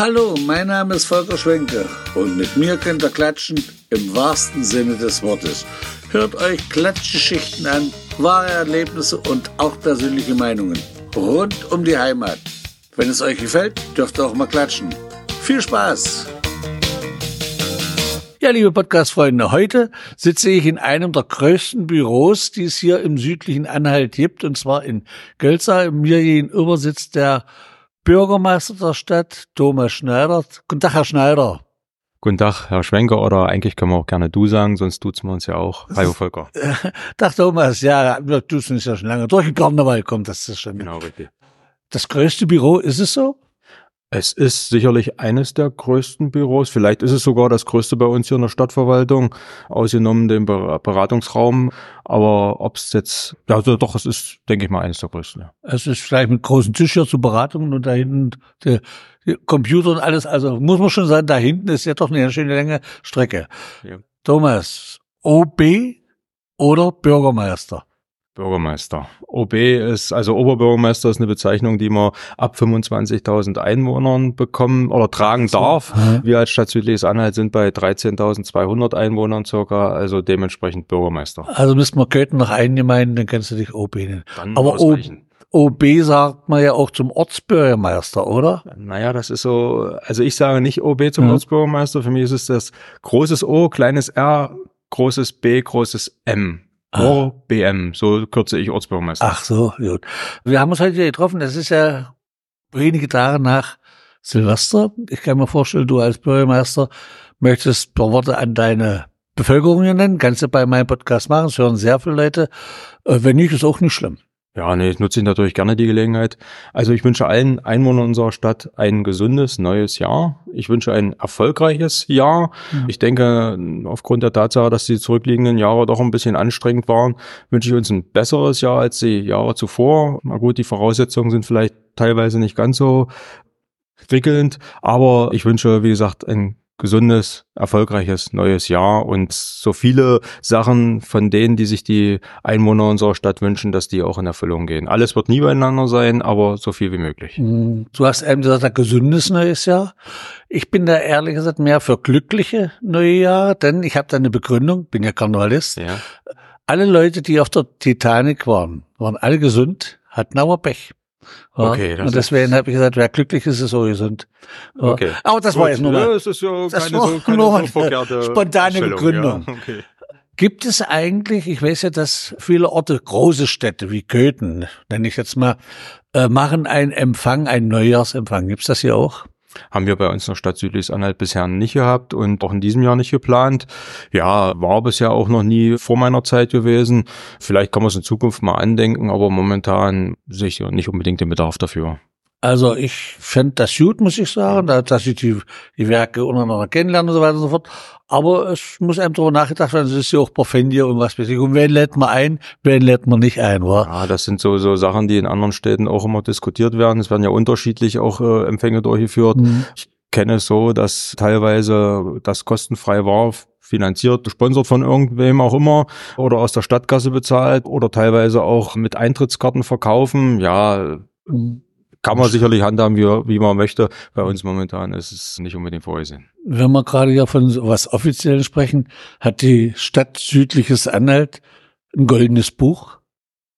Hallo, mein Name ist Volker Schwenke und mit mir könnt ihr klatschen im wahrsten Sinne des Wortes. Hört euch Klatschgeschichten an, wahre Erlebnisse und auch persönliche Meinungen rund um die Heimat. Wenn es euch gefällt, dürft ihr auch mal klatschen. Viel Spaß! Ja, liebe Podcast-Freunde, heute sitze ich in einem der größten Büros, die es hier im südlichen Anhalt gibt, und zwar in Gölzer. Mir gegenüber sitzt der Bürgermeister der Stadt, Thomas Schneider. Guten Tag, Herr Schneider. Guten Tag, Herr Schwenker, oder eigentlich können wir auch gerne du sagen, sonst duzen wir uns ja auch. Hallo Volker. Tag Thomas, ja, wir duzen uns ja schon lange. Durch den Karneval kommt das schon. Genau, richtig. Das größte Büro, ist es so? Es ist sicherlich eines der größten Büros. Vielleicht ist es sogar das größte bei uns hier in der Stadtverwaltung, ausgenommen den Beratungsraum. Aber ob es jetzt, also doch, es ist, denke ich mal, eines der größten. Ja. Es ist vielleicht mit großen Tisch hier zu Beratungen und da hinten der, der Computer und alles. Also muss man schon sagen, da hinten ist ja doch eine schöne lange Strecke. Ja. Thomas, OB oder Bürgermeister? Bürgermeister. OB ist, also Oberbürgermeister ist eine Bezeichnung, die man ab 25.000 Einwohnern bekommen oder tragen darf. Mhm. Wir als Stadt Südliches Anhalt sind bei 13.200 Einwohnern circa, also dementsprechend Bürgermeister. Also müssten wir Köthen noch eingemeinden, dann kannst du dich OB nennen. Dann Aber OB sagt man ja auch zum Ortsbürgermeister, oder? Naja, das ist so, also ich sage nicht OB zum mhm. Ortsbürgermeister, für mich ist es das großes O, kleines R, großes B, großes M. OBM, so kürze ich Ortsbürgermeister. Ach so, gut. Wir haben uns heute hier getroffen, das ist ja wenige Tage nach Silvester. Ich kann mir vorstellen, du als Bürgermeister möchtest paar Worte an deine Bevölkerung nennen. Kannst du bei meinem Podcast machen, das hören sehr viele Leute. Äh, wenn nicht, ist auch nicht schlimm. Ja, nee, ich nutze natürlich gerne die Gelegenheit. Also ich wünsche allen Einwohnern unserer Stadt ein gesundes neues Jahr. Ich wünsche ein erfolgreiches Jahr. Ja. Ich denke, aufgrund der Tatsache, dass die zurückliegenden Jahre doch ein bisschen anstrengend waren, wünsche ich uns ein besseres Jahr als die Jahre zuvor. Na gut, die Voraussetzungen sind vielleicht teilweise nicht ganz so prickelnd, aber ich wünsche, wie gesagt, ein gesundes, erfolgreiches neues Jahr und so viele Sachen von denen, die sich die Einwohner unserer Stadt wünschen, dass die auch in Erfüllung gehen. Alles wird nie beieinander sein, aber so viel wie möglich. Hm, du hast eben gesagt, ein gesundes neues Jahr. Ich bin da ehrlich gesagt mehr für glückliche neue Jahre, denn ich habe da eine Begründung, bin ja Karnevalist. Ja. Alle Leute, die auf der Titanic waren, waren alle gesund, hatten aber Pech. Ja, okay, und deswegen habe ich gesagt, wer glücklich ist, ist so gesund. Ja. Okay. Aber das Gut. war jetzt nur, ja, das ist ja das keine, so, keine nur so spontane Begründung. Ja, okay. Gibt es eigentlich, ich weiß ja, dass viele Orte, große Städte wie Köthen, nenne ich jetzt mal, äh, machen einen Empfang, einen Neujahrsempfang. Gibt's das hier auch? Haben wir bei uns in der Stadt Südliches Anhalt bisher nicht gehabt und auch in diesem Jahr nicht geplant. Ja, war bisher auch noch nie vor meiner Zeit gewesen. Vielleicht kann man es in Zukunft mal andenken, aber momentan sehe ich nicht unbedingt den Bedarf dafür. Also ich fände das gut, muss ich sagen, dass ich die, die Werke untereinander kennenlerne und so weiter und so fort. Aber es muss einem darüber nachgedacht werden, es ist ja auch Parfendier und was weiß ich. Und wen lädt man ein, wen lädt man nicht ein, wa? Ja, das sind so, so Sachen, die in anderen Städten auch immer diskutiert werden. Es werden ja unterschiedlich auch äh, Empfänge durchgeführt. Mhm. Ich kenne es so, dass teilweise das kostenfrei war finanziert, gesponsert von irgendwem auch immer oder aus der Stadtkasse bezahlt oder teilweise auch mit Eintrittskarten verkaufen. Ja, mhm kann man sicherlich handhaben, wie, wie man möchte. Bei uns momentan ist es nicht unbedingt vorgesehen. Wenn wir gerade ja von was Offiziellen sprechen, hat die Stadt Südliches Anhalt ein goldenes Buch.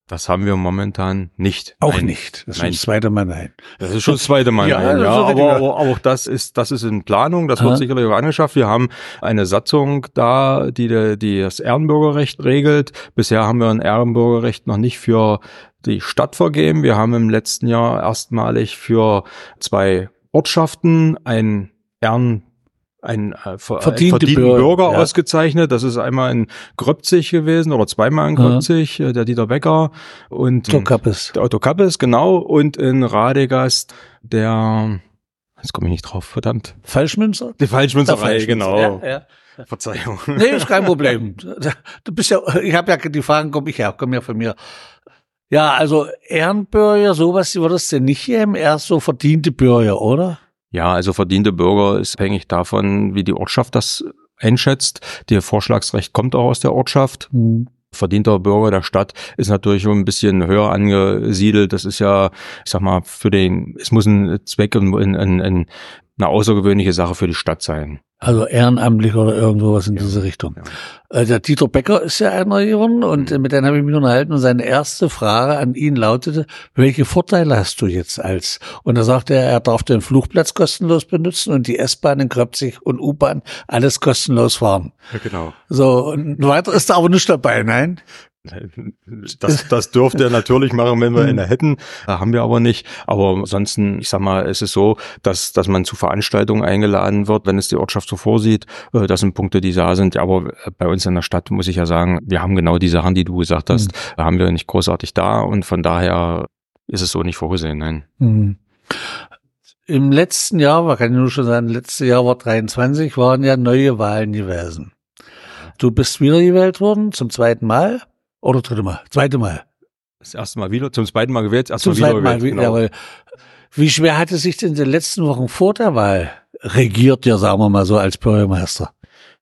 Das haben wir momentan nicht. Auch nein. nicht. Das ist schon das zweite Mal nein. Das ist schon das zweite Mal ja, nein. Ja, aber, aber, auch das ist, das ist in Planung. Das wird sicherlich auch angeschafft. Wir haben eine Satzung da, die, die das Ehrenbürgerrecht regelt. Bisher haben wir ein Ehrenbürgerrecht noch nicht für die Stadt vergeben. Wir haben im letzten Jahr erstmalig für zwei Ortschaften ein Ehren ein äh, verdiente, verdienten Bürger, Bürger ja. ausgezeichnet. Das ist einmal in Gröbzig gewesen oder zweimal in Gröbzig, ja. Äh, der Dieter Becker und Otto Kappes. Der Otto Kappes, genau. Und in Radegast der, jetzt komme ich nicht drauf, verdammt. Falschmünzer? Die Falschmünzerei, genau. Ja. Verzeihung. Nee, ist kein Problem. Du bist ja, ich habe ja die Fragen, komme ich ja, kommen ja von mir. Ja, also Ehrenbürger, sowas würdest du nicht geben, eher so verdiente Bürger, oder? Ja, also verdiente Bürger ist abhängig davon, wie die Ortschaft das einschätzt. Der Vorschlagsrecht kommt auch aus der Ortschaft. Mhm. verdienter Bürger der Stadt ist natürlich ein bisschen höher angesiedelt. Das ist ja, ich sag mal, für den, es muss ein Zweck und ein, ein, eine außergewöhnliche Sache für die Stadt sein. Also ehrenamtlich oder irgendwo was in ja, diese Richtung. Ja. Äh, der Dieter Becker ist ja einer geworden und mhm. mit dem habe ich mich unterhalten und seine erste Frage an ihn lautete, welche Vorteile hast du jetzt als? Und da sagte er, er darf den Flugplatz kostenlos benutzen und die S-Bahn in Kröpzig und U-Bahn alles kostenlos fahren. Ja, genau. So, und weiter ist da aber nicht dabei, nein? Das, das dürfte er natürlich machen, wenn wir eine hätten. Haben wir aber nicht. Aber ansonsten, ich sag mal, es ist so, dass, dass man zu Veranstaltungen eingeladen wird, wenn es die Ortschaft so vorsieht. Äh, das sind Punkte, die da sind. Aber bei uns in der Stadt muss ich ja sagen, wir haben genau die Sachen, die du gesagt hast, mhm. haben wir nicht großartig da. Und von daher ist es so nicht vorgesehen, nein. Mhm. Im letzten Jahr, man kann ja nur schon sagen, letztes Jahr war 23, waren ja neue Wahlen gewesen. Du bist wiedergewählt worden zum zweiten Mal. Oder dritte Mal? Zweite Mal. Das erste Mal wieder, zum zweiten Mal gewählt, erst zum zweiten Mal gewählt. Genau. Ja, wie schwer hat es sich denn in den letzten Wochen vor der Wahl regiert, ja, sagen wir mal so, als Bürgermeister?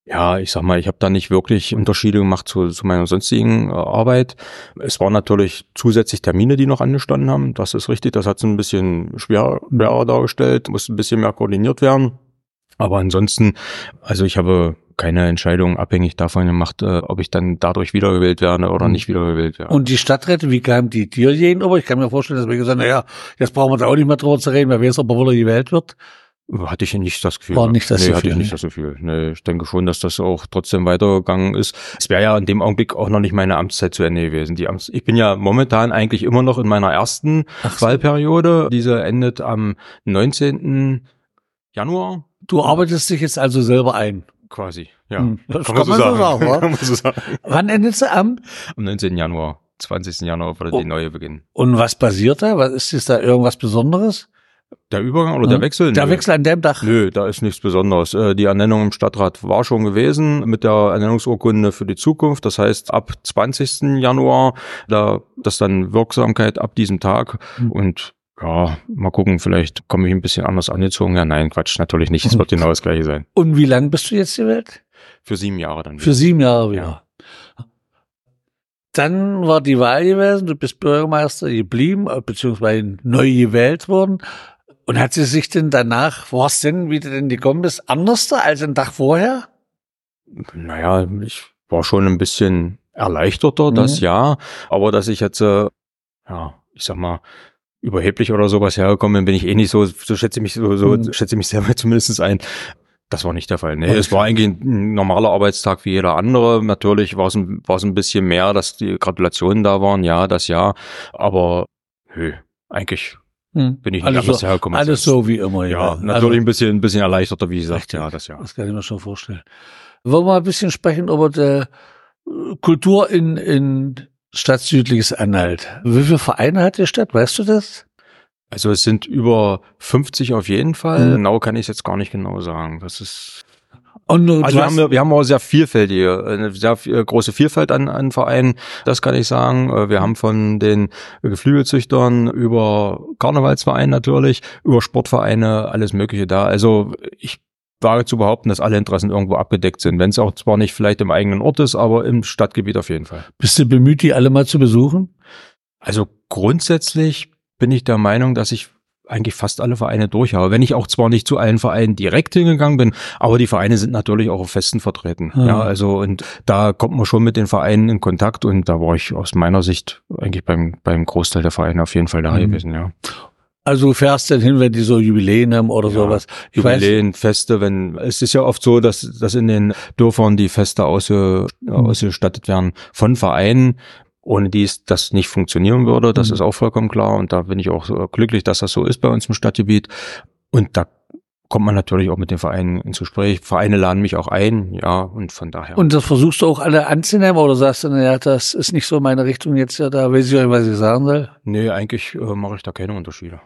Ja, ich sag mal, ich habe da nicht wirklich Unterschiede gemacht zu, zu meiner sonstigen äh, Arbeit. Es waren natürlich zusätzlich Termine, die noch angestanden haben. Das ist richtig. Das hat es ein bisschen schwer, schwerer dargestellt, muss ein bisschen mehr koordiniert werden. Aber ansonsten, also ich habe keine Entscheidung abhängig davon gemacht, äh, ob ich dann dadurch wiedergewählt werde oder mhm. nicht wiedergewählt werde. Und die Stadträte, wie kamen die dir Aber Ich kann mir vorstellen, dass wir gesagt haben, naja, jetzt brauchen wir da auch nicht mehr drüber zu reden, wer weiß, ob er wieder gewählt wird. Hatte ich nicht das Gefühl. War nicht das nee, Gefühl. hatte ich nicht das Gefühl. Nee, ich denke schon, dass das auch trotzdem weitergegangen ist. Es wäre ja in dem Augenblick auch noch nicht meine Amtszeit zu Ende gewesen. Die Amts ich bin ja momentan eigentlich immer noch in meiner ersten so. Wahlperiode. Diese endet am 19. Januar. Du arbeitest dich jetzt also selber ein quasi. Ja, hm, das kann, kann, man, so sagen. sagen, kann man so sagen. Wann endet sie am? Am 19. Januar. 20. Januar würde oh. die neue beginnen. Und was passiert da? Was ist, ist da irgendwas Besonderes? Der Übergang oder hm? der Wechsel? Der Nö. Wechsel an dem Tag? Nö, da ist nichts Besonderes. Äh, die Ernennung im Stadtrat war schon gewesen mit der Ernennungsurkunde für die Zukunft. Das heißt, ab 20. Januar, da, das dann Wirksamkeit ab diesem Tag. Mhm. Und ja, mal gucken, vielleicht komme ich ein bisschen anders angezogen. Ja, nein, Quatsch, natürlich nicht. Es wird genau das gleiche sein. Und wie lange bist du jetzt die Welt? Für sieben Jahre dann. Wieder. Für sieben Jahre wieder. Ja. Dann war die Wahl gewesen, du bist Bürgermeister geblieben, beziehungsweise neu gewählt worden. Und hat sie sich denn danach, war es denn, wie du denn gekommen bist, anders als ein Tag vorher? Naja, ich war schon ein bisschen erleichterter, das mhm. ja. Aber dass ich jetzt, äh, ja, ich sag mal, überheblich oder sowas hergekommen bin, bin ich eh nicht so, so schätze ich mich so, so mhm. schätze ich mich selber zumindest ein. Das war nicht der Fall. Nee, es war eigentlich ein normaler Arbeitstag wie jeder andere. Natürlich war es ein, war es ein bisschen mehr, dass die Gratulationen da waren, ja, das ja. Aber nö, eigentlich hm. bin ich nicht alles anders so, hergekommen. Alles so wie immer, ja. Ja, natürlich also, ein bisschen, ein bisschen erleichterter, wie gesagt, ja, das ja. Das kann ich mir schon vorstellen. Wollen wir mal ein bisschen sprechen über die Kultur in, in Stadt Südliches Anhalt. Wie viele Vereine hat die Stadt? Weißt du das? Also es sind über 50 auf jeden Fall. Mhm. Genau kann ich es jetzt gar nicht genau sagen. Das ist und also wir haben, wir haben auch sehr vielfältige, eine sehr große Vielfalt an, an Vereinen, das kann ich sagen. Äh, wir haben von den Geflügelzüchtern über Karnevalsvereine natürlich, über Sportvereine, alles Mögliche da. Also ich wage zu behaupten, dass alle Interessen irgendwo abgedeckt sind. Wenn es auch zwar nicht vielleicht im eigenen Ort ist, aber im Stadtgebiet auf jeden Fall. Bist du bemüht, die alle mal zu besuchen? Also grundsätzlich bin ich der Meinung, dass ich eigentlich fast alle Vereine durch habe. Wenn ich auch zwar nicht zu allen Vereinen direkt hingegangen bin, aber die Vereine sind natürlich auch auf Festen vertreten. Ja, ja also und da kommt man schon mit den Vereinen in Kontakt und da war ich aus meiner Sicht eigentlich beim, beim Großteil der Vereine auf jeden Fall da mhm. gewesen, ja. Also du fährst dann hin, wenn die so Jubiläen haben oder ja, sowas. Ich Jubiläen, weiß, Feste, wenn es ist ja oft so, dass, dass in den Dörfern die Feste ausge, mhm. ausgestattet werden von Vereinen, ohne die das nicht funktionieren würde. Das mhm. ist auch vollkommen klar. Und da bin ich auch glücklich, dass das so ist bei uns im Stadtgebiet. Und da kommt man natürlich auch mit den Vereinen ins Gespräch. Vereine laden mich auch ein, ja, und von daher. Und das versuchst du auch alle anzunehmen oder sagst du, naja, das ist nicht so meine Richtung jetzt ja, da weiß ich nicht, was ich sagen soll? Nee, eigentlich äh, mache ich da keine Unterschiede.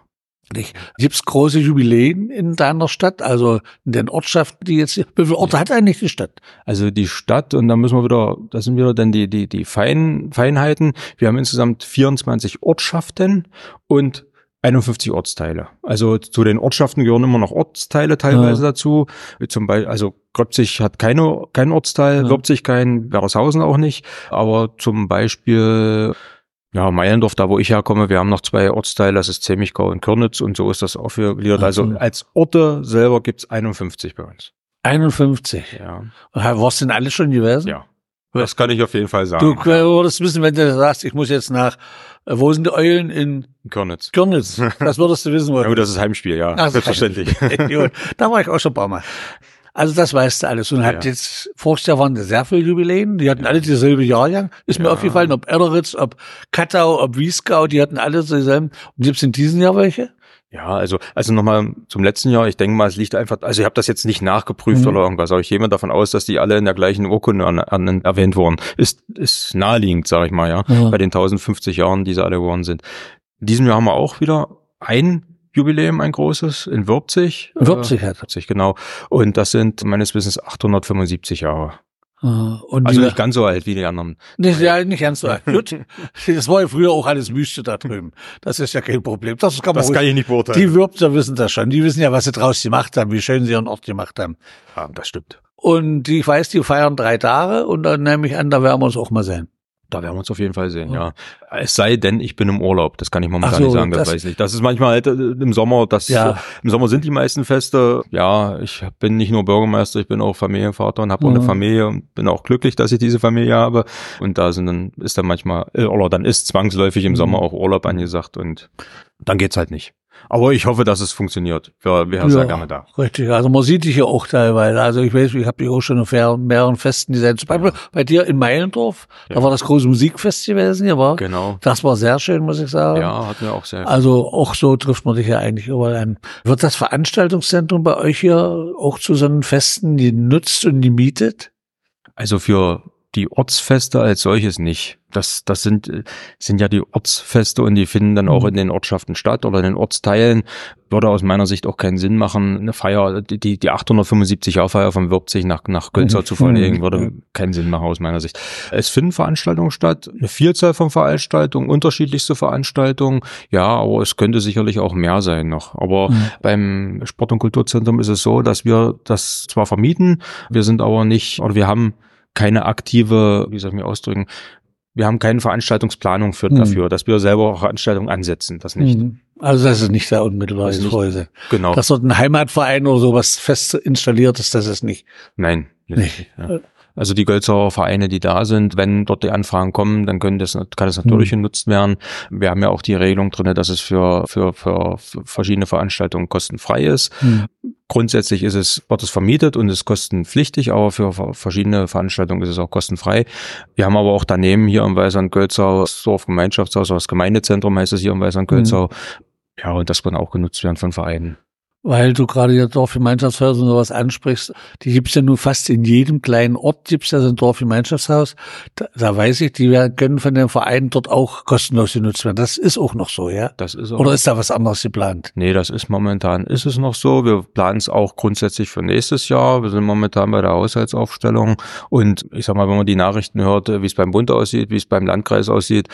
Nicht? Gibt es große Jubiläen in deiner Stadt, also in den Ortschaften, die jetzt, wie viele Orte hat eigentlich die Stadt? Also die Stadt, und da müssen wir wieder, das sind wieder dann die, die, die Fein, Feinheiten. Wir haben insgesamt 24 Ortschaften und 51 Ortsteile. Also zu den Ortschaften gehören immer noch Ortsteile teilweise ja. dazu. Zum Beispiel, also Gröbzig hat keine, keinen Ortsteil, ja. Würzig kein, Werdershausen auch nicht. Aber zum Beispiel ja, Meilendorf, da wo ich herkomme, wir haben noch zwei Ortsteile, das ist Zemichgau und Körnitz und so ist das aufgegliedert. Also als Orte selber gibt's 51 bei uns. 51? Ja. Warst du denn alle schon gewesen? Ja. Das kann ich auf jeden Fall sagen. Du würdest wissen, wenn du sagst, ich muss jetzt nach, äh, wo sind die Eulen? In Körnitz. Körnitz. Das würdest du wissen. Ja, gut, das ist Heimspiel, ja. Ach, Selbstverständlich. da war ich auch schon ein paar Mal. Also das weißt du alles. Und ja. hat jetzt, voriges Jahr waren sehr viele Jubiläen. Die hatten alle dieselbe Jahrgang. Ist mir aufgefallen, ob Erderitz, ob Kattau, ob Wiesgau, die hatten alle dieselben. Und gibt es in diesem Jahr welche? Ja, also also nochmal zum letzten Jahr. Ich denke mal, es liegt einfach. Also ich habe das jetzt nicht nachgeprüft mhm. oder irgendwas, aber ich gehe mal davon aus, dass die alle in der gleichen Urkunde an, an, erwähnt wurden. Ist ist naheliegend, sage ich mal, ja, ja, bei den 1050 Jahren, die sie alle geworden sind. In diesem Jahr haben wir auch wieder ein Jubiläum, ein großes, in Würzig. Würzig äh, hat. Würzig, genau. Und das sind meines Wissens 875 Jahre. Ah, und also nicht ganz so alt wie die anderen. Nicht, ja, nicht ganz so alt. Gut. Das war ja früher auch alles Wüste da drüben. Das ist ja kein Problem. Das kann, man das kann ich nicht beurteilen. Die Würpser wissen das schon. Die wissen ja, was sie draus gemacht haben, wie schön sie ihren Ort gemacht haben. Ja, das stimmt. Und ich weiß, die feiern drei Tage und dann nehme ich an, da werden wir uns auch mal sehen. Da werden wir uns auf jeden Fall sehen, ja. ja. Es sei denn, ich bin im Urlaub. Das kann ich momentan so, nicht sagen, das, das, weiß ich nicht. Das ist manchmal halt äh, im Sommer, das ja. Äh, im Sommer sind die meisten Feste. Ja, ich bin nicht nur Bürgermeister, ich bin auch Familienvater und habe auch eine Familie und bin auch glücklich, dass ich diese Familie habe. Und da sind dann ist dann manchmal äh, oder dann ist zwangsläufig im mhm. Sommer auch Urlaub angesagt und dann geht's halt nicht. Aber ich hoffe, dass es funktioniert. Wir, wir ja, sehr gerne da. Richtig. Also man sieht dich ja auch teilweise. Also ich weiß, ich habe dich auch schon auf mehreren Festen gesehen. Zum Beispiel bei dir in Meilendorf, ja. da war das große Musikfest gewesen, ja, war. Genau. Das war sehr schön, muss ich sagen. Ja, hat mir auch sehr. Also auch so trifft man dich ja eigentlich überall an. Wird das Veranstaltungszentrum bei euch hier auch zu so einem Festen genutzt und gemietet? Also für die Ortsfeste als solches nicht. Das, das sind, sind ja die Ortsfeste und die finden dann auch mhm. in den Ortschaften statt oder in den Ortsteilen. Würde aus meiner Sicht auch keinen Sinn machen, eine Feier, die, die 875 Jahr Feier von Würzig nach, nach Gönzer mhm. zu verlegen, würde keinen Sinn machen aus meiner Sicht. Es finden Veranstaltungen statt, eine Vielzahl von Veranstaltungen, unterschiedlichste Veranstaltungen. Ja, aber es könnte sicherlich auch mehr sein noch. Aber mhm. beim Sport- und Kulturzentrum ist es so, dass wir das zwar vermieten, wir sind aber nicht, oder wir haben keine aktive, wie soll ich mich ausdrücken, wir haben keine Veranstaltungsplanung für, mhm. dafür, dass wir selber auch Veranstaltungen ansetzen, das nicht. Mhm. Also das ist nicht der unmittelbare Häuser. Genau. Dass dort ein Heimatverein oder sowas fest installiert ist, das ist nicht. Nein. Nicht. Ja. Also die Gölzer Vereine, die da sind, wenn dort die Anfragen kommen, dann können das, kann das natürlich mhm. genutzt werden. Wir haben ja auch die Regelung drinne, dass es für, für, für verschiedene Veranstaltungen kostenfrei ist. Mhm. Grundsätzlich ist es, wird es vermietet und ist kostenpflichtig, aber für verschiedene Veranstaltungen ist es auch kostenfrei. Wir haben aber auch daneben hier im Weißand Gölzau das Dorfgemeinschaftshaus, das Gemeindezentrum heißt es hier im Weißand Gölzau. Mhm. Ja, und das kann auch genutzt werden von Vereinen. Weil du gerade ja Dorfgemeinschaftshäuser und sowas ansprichst, die gibt's ja nun fast in jedem kleinen Ort, gibt's ja so ein Dorfgemeinschaftshaus. Da, da weiß ich, die werden, können von den Vereinen dort auch kostenlos genutzt werden. Das ist auch noch so, ja? Das ist auch Oder ist da was anderes geplant? Nee, das ist momentan, ist es noch so. Wir planen es auch grundsätzlich für nächstes Jahr. Wir sind momentan bei der Haushaltsaufstellung. Und ich sag mal, wenn man die Nachrichten hört, wie es beim Bund aussieht, wie es beim Landkreis aussieht,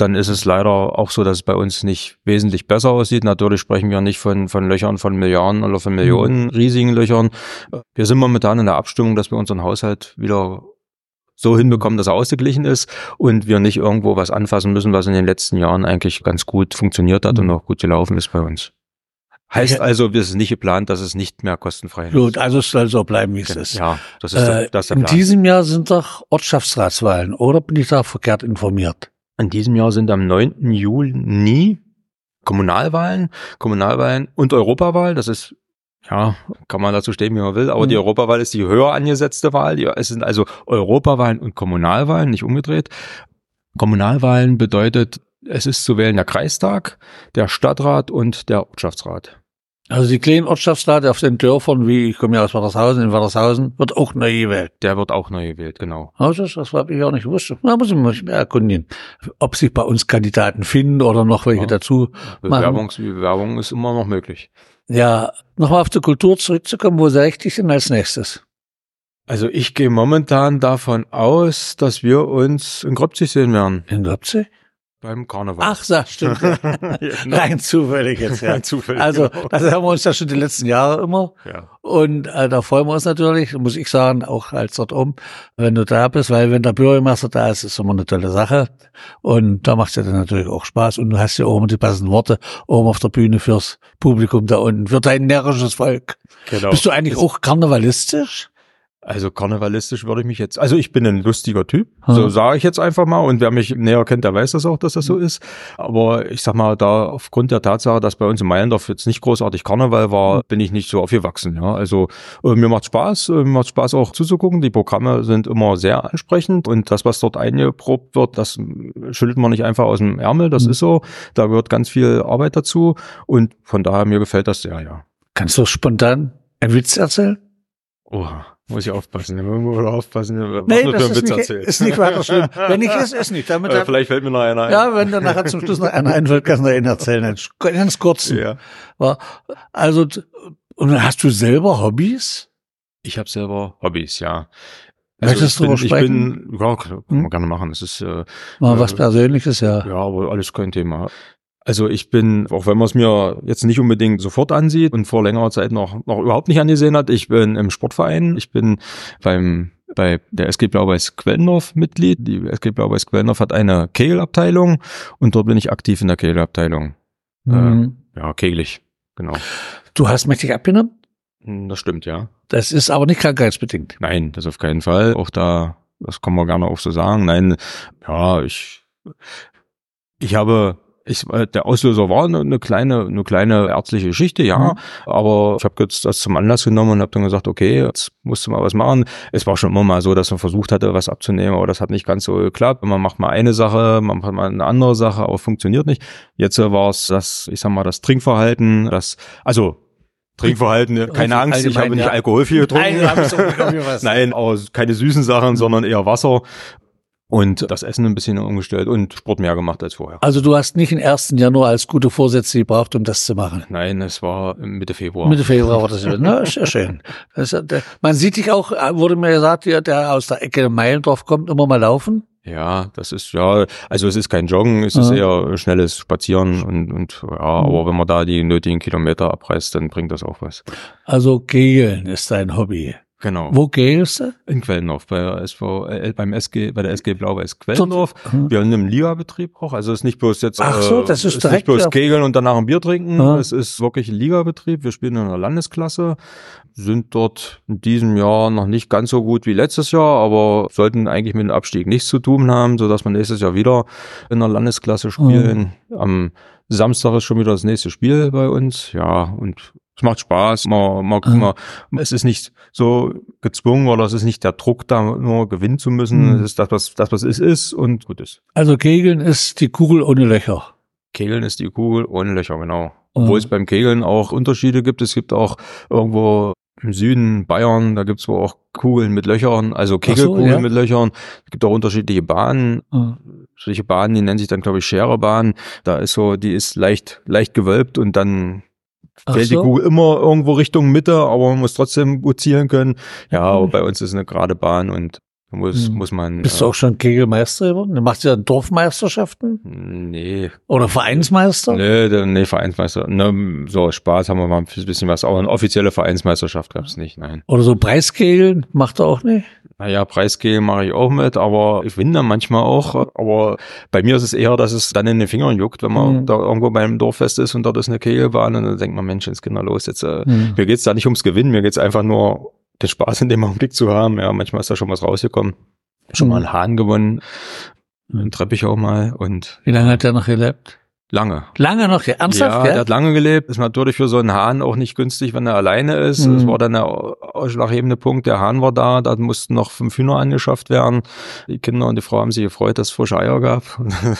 dann ist es leider auch so, dass es bei uns nicht wesentlich besser aussieht. Natürlich sprechen wir nicht von, von Löchern von Milliarden oder von Millionen mhm. riesigen Löchern. Wir sind momentan in der Abstimmung, dass wir unseren Haushalt wieder so hinbekommen, dass er ausgeglichen ist und wir nicht irgendwo was anfassen müssen, was in den letzten Jahren eigentlich ganz gut funktioniert hat mhm. und auch gut gelaufen ist bei uns. Heißt also, wir sind nicht geplant, dass es nicht mehr kostenfrei ist. Gut, also es soll so bleiben, wie es ist. Ja, das ist, äh, das ist der Plan. In diesem Jahr sind doch Ortschaftsratswahlen, oder bin ich da verkehrt informiert? In diesem Jahr sind am 9. Juni Kommunalwahlen, Kommunalwahlen und Europawahl. Das ist ja, kann man dazu stehen, wie man will, aber mhm. die Europawahl ist die höher angesetzte Wahl. Es sind also Europawahlen und Kommunalwahlen, nicht umgedreht. Kommunalwahlen bedeutet, es ist zu wählen der Kreistag, der Stadtrat und der Ortschaftsrat. Also die kleinen Ortschaftsräte auf den Dörfern, wie ich komme ja aus Wadershausen, in Wadershausen, wird auch neu gewählt. Der wird auch neu gewählt, genau. Also das, habe ich auch nicht gewusst. Da muss ich mich mehr erkundigen, ob sich bei uns Kandidaten finden oder noch welche ja. dazu Bewerbungs machen. Bewerbung ist immer noch möglich. Ja, nochmal auf die Kultur zurückzukommen, wo sehe ich dich denn als nächstes? Also ich gehe momentan davon aus, dass wir uns in Grobzig sehen werden. In Grobzig? Beim Karneval. Ach, das stimmt. Ja. genau. Rein zufällig jetzt, ja. Rein zufällig. Also, genau. das haben wir uns ja schon die letzten Jahre immer. Ja. Und äh, da freuen wir uns natürlich, muss ich sagen, auch als dort um, wenn du da bist, weil wenn der Bürgermeister da ist, ist immer eine tolle Sache. Und da macht es ja dann natürlich auch Spaß. Und du hast ja auch immer die passenden Worte oben auf der Bühne fürs Publikum da unten, für dein närrisches Volk. Genau. Bist du eigentlich auch karnevalistisch? Also karnevalistisch würde ich mich jetzt, also ich bin ein lustiger Typ, hm. so sage ich jetzt einfach mal. Und wer mich näher kennt, der weiß das auch, dass das so ist. Aber ich sag mal, da aufgrund der Tatsache, dass bei uns in Meiendorf jetzt nicht großartig Karneval war, hm. bin ich nicht so aufgewachsen. Ja, also äh, mir macht Spaß, äh, mir macht Spaß auch zuzugucken. Die Programme sind immer sehr ansprechend und das, was dort eingeprobt wird, das schüttelt man nicht einfach aus dem Ärmel. Das hm. ist so. Da gehört ganz viel Arbeit dazu und von daher mir gefällt das sehr, ja. Kannst du spontan einen Witz erzählen? Oha. Muss ich aufpassen. Muss aufpassen. Was nee, das ist nicht, erzählen. ist nicht weiter schlimm. Wenn nicht ist, ist nicht. Damit äh, vielleicht fällt mir noch einer ein. Ja, wenn dann nachher zum Schluss noch einer einfällt, kannst du ihn erzählen. Ganz kurz. Ja. Also, und hast du selber Hobbys? Ich habe selber Hobbys, ja. Also Möchtest du bin, ich bin, ja, kann man hm? gerne machen. Das ist äh, Mal was äh, Persönliches, ja. Ja, aber alles kein Thema. Also ich bin, auch wenn man es mir jetzt nicht unbedingt sofort ansieht und vor längerer Zeit noch, noch überhaupt nicht angesehen hat, ich bin im Sportverein, ich bin beim bei der SG Blau-Weiß Quellendorf Mitglied. Die SG Blau-Weiß Quellendorf hat eine Kegelabteilung und dort bin ich aktiv in der Kegelabteilung. Mhm. Äh, ja, kegelig, genau. Du hast mächtig abgenommen? Hm, das stimmt, ja. Das ist aber nicht krankheitsbedingt. Nein, das auf keinen Fall. Auch da, das kann man gerne auch so sagen. Nein, ja, ich, ich habe ich, äh, der Auslöser war eine, eine kleine, eine kleine ärztliche Geschichte, ja. Mhm. Aber ich habe jetzt das zum Anlass genommen und habe dann gesagt, okay, jetzt musst du mal was machen. Es war schon immer mal so, dass man versucht hatte, was abzunehmen, aber das hat nicht ganz so geklappt. Man macht mal eine Sache, man macht mal eine andere Sache, aber funktioniert nicht. Jetzt war es das, ich sag mal, das Trinkverhalten, das, also Trinkverhalten, keine Angst, ich habe nicht ja. Alkohol viel getrunken. Nein, Nein, aber keine süßen Sachen, sondern eher Wasser und das Essen ein bisschen umgestellt und Sport mehr gemacht als vorher. Also du hast nicht den 1. Januar als gute Vorsätze gebraucht, um das zu machen? Nein, es war Mitte Februar. Mitte Februar war das. Na, sehr schön. Das, der, man sieht dich auch, wurde mir gesagt, der, der aus der Ecke Meilendorf kommt, immer mal laufen. Ja, das ist ja, also es ist kein Joggen, es ist eher schnelles Spazieren und, und ja, aber wenn man da die nötigen Kilometer abreißt, dann bringt das auch was. Also Kegeln ist dein Hobby. Genau. Wo gehst du? In Quellendorf, bei der SV, äh, beim SG, bei der SG Blau-Weiß Quellendorf. Mhm. Wir haben einen Liga-Betrieb auch. Also es ist nicht bloß jetzt, Ach so, das ist, ist direkt nicht bloß Kegeln und danach ein Bier trinken. Mhm. Es ist wirklich ein Liga-Betrieb. Wir spielen in einer Landesklasse, sind dort in diesem Jahr noch nicht ganz so gut wie letztes Jahr, aber sollten eigentlich mit dem Abstieg nichts zu tun haben, so dass wir nächstes Jahr wieder in der Landesklasse spielen. Mhm. Am Samstag ist schon wieder das nächste Spiel bei uns. Ja, und es macht Spaß. Man, man, mhm. man, es ist nicht so gezwungen oder es ist nicht der Druck, da nur gewinnen zu müssen. Mhm. Es ist das, was, das, was es ist und gut ist. Also Kegeln ist die Kugel ohne Löcher. Kegeln ist die Kugel ohne Löcher, genau. Obwohl mhm. es beim Kegeln auch Unterschiede gibt. Es gibt auch irgendwo im Süden Bayern, da gibt's wohl auch Kugeln mit Löchern, also Kegelkugeln so, ja. mit Löchern. Es gibt auch unterschiedliche Bahnen. Mhm. Solche Bahnen, die nennen sich dann, glaube ich, Schererbahn. Da ist so, die ist leicht, leicht gewölbt und dann fällt so? die Kugel immer irgendwo Richtung Mitte, aber man muss trotzdem gut zielen können. Ja, aber bei uns ist eine gerade Bahn und muss, hm. muss man. Bist äh, du auch schon Kegelmeister geworden? Du machst ja Dorfmeisterschaften? Nee. Oder Vereinsmeister? Nee, nee, Vereinsmeister. Ne, so Spaß haben wir mal ein bisschen was, aber eine offizielle Vereinsmeisterschaft gab es nicht, nein. Oder so Preiskegeln macht er auch nicht? Naja, Preiskegeln mache ich auch mit, aber ich dann manchmal auch. Aber bei mir ist es eher, dass es dann in den Fingern juckt, wenn man mhm. da irgendwo beim Dorffest ist und dort ist eine Kegelbahn und dann denkt man, Mensch, jetzt Kinder los, jetzt äh, mhm. mir geht's da nicht ums Gewinnen, mir geht's einfach nur den Spaß in dem Augenblick zu haben. Ja, manchmal ist da schon was rausgekommen. Schon mhm. mal einen Hahn gewonnen, einen Treppich auch mal und. Wie lange hat der noch gelebt? Lange. Lange noch, ja, ernsthaft? Ja, der hat lange gelebt. Ist natürlich für so einen Hahn auch nicht günstig, wenn er alleine ist. Mhm. Das war dann der ausschlaggebende Punkt. Der Hahn war da, da mussten noch fünf Hühner angeschafft werden. Die Kinder und die Frau haben sich gefreut, dass es frische Eier gab.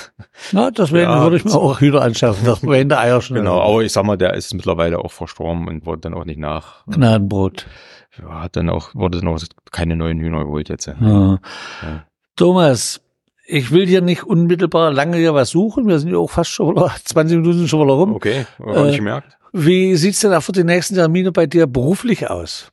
Na, deswegen ja, würde ich mir auch Hühner anschaffen, dass wir in der Eier schnell. Genau, aber ich sag mal, der ist mittlerweile auch verstorben und wurde dann auch nicht nach. Gnadenbrot. Hat dann auch, wurde dann auch keine neuen Hühner geholt jetzt. Ja. Ja. Thomas, ich will hier nicht unmittelbar lange hier was suchen. Wir sind ja auch fast schon wieder 20 Minuten schon wieder rum. Okay, habe äh, ich gemerkt. Wie sieht's denn auch für die nächsten Termine bei dir beruflich aus?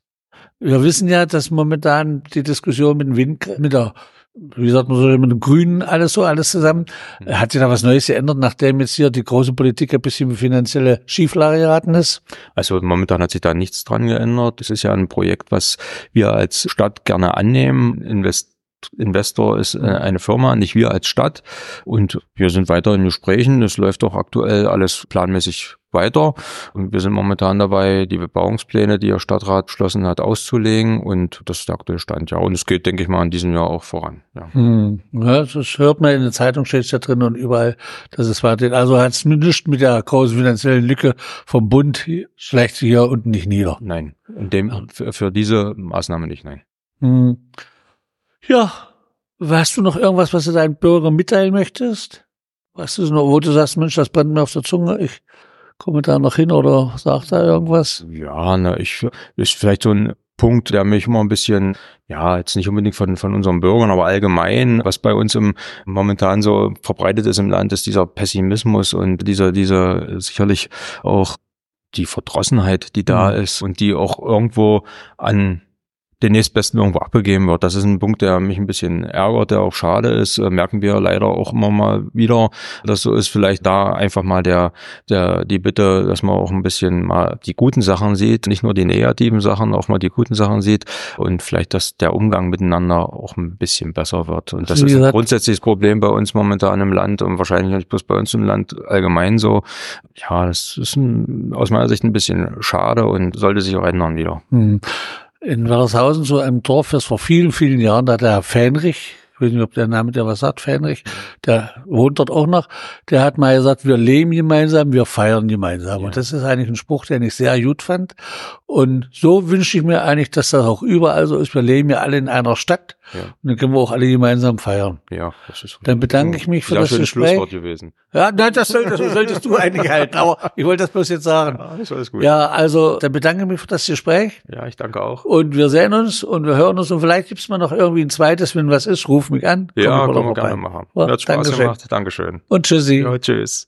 Wir wissen ja, dass momentan die Diskussion mit, dem Wind, mit der wie sagt man so, mit den Grünen alles so, alles zusammen. Mhm. Hat sich da was Neues geändert, nachdem jetzt hier die große Politik ein bisschen finanzielle Schieflage geraten ist? Also momentan hat sich da nichts dran geändert. Das ist ja ein Projekt, was wir als Stadt gerne annehmen, invest Investor ist äh, eine Firma, nicht wir als Stadt. Und wir sind weiter in Gesprächen. Es läuft auch aktuell alles planmäßig weiter. Und wir sind momentan dabei, die Bebauungspläne, die der Stadtrat beschlossen hat, auszulegen. Und das ist der aktuelle Stand, ja. Und es geht, denke ich mal, in diesem Jahr auch voran. Ja, hm. ja das hört man in der Zeitung, steht es ja drin und überall, dass es weitergeht. Also hat es nicht mit der großen finanziellen Lücke vom Bund schlecht hier unten nicht nieder. Nein, in dem, für, für diese Maßnahme nicht, nein. Hm. Ja, hast du noch irgendwas, was du deinen Bürgern mitteilen möchtest? Was ist noch, wo du sagst, Mensch, das brennt mir auf der Zunge, ich komme da noch hin oder sagt da irgendwas? Ja, na, ich, ist vielleicht so ein Punkt, der mich immer ein bisschen, ja, jetzt nicht unbedingt von, von unseren Bürgern, aber allgemein, was bei uns im, momentan so verbreitet ist im Land, ist dieser Pessimismus und dieser, dieser sicherlich auch die Verdrossenheit, die da mhm. ist und die auch irgendwo an den nächstbesten irgendwo abgegeben wird. Das ist ein Punkt, der mich ein bisschen ärgert, der auch schade ist. Äh, merken wir leider auch immer mal wieder, dass so ist. Vielleicht da einfach mal der, der, die Bitte, dass man auch ein bisschen mal die guten Sachen sieht, nicht nur die negativen Sachen, auch mal die guten Sachen sieht und vielleicht, dass der Umgang miteinander auch ein bisschen besser wird. Und das ist ein grundsätzliches Problem bei uns momentan im Land und wahrscheinlich nicht bloß bei uns im Land allgemein so. Ja, das ist ein, aus meiner Sicht ein bisschen schade und sollte sich auch ändern wieder. Hm in Werdershausen, so einem Dorf, das vor vielen, vielen Jahren, da hat der Herr Fähnrich, ich weiß nicht, ob der Name der was sagt, Fähnrich, der wohnt dort auch noch, der hat mal gesagt, wir leben gemeinsam, wir feiern gemeinsam. Ja. Und das ist eigentlich ein Spruch, den ich sehr gut fand. Und so wünsche ich mir eigentlich, dass das auch überall so ist. Wir leben ja alle in einer Stadt ja. und dann können wir auch alle gemeinsam feiern. Ja, das ist Dann bedanke ich mich für das Gespräch. Schlusswort gewesen. Ja, nein, das, soll, das solltest du eigentlich halten, aber ich wollte das bloß jetzt sagen. Ja, das alles gut. Ja, also dann bedanke ich mich für das Gespräch. Ja, ich danke auch. Und wir sehen uns und wir hören uns und vielleicht gibt's mal noch irgendwie ein zweites, wenn was ist, ruf mich an. Ja, können wir gerne machen. Ja, Hat Spaß Dankeschön. gemacht. Dankeschön. Und tschüssi. Ja, tschüss.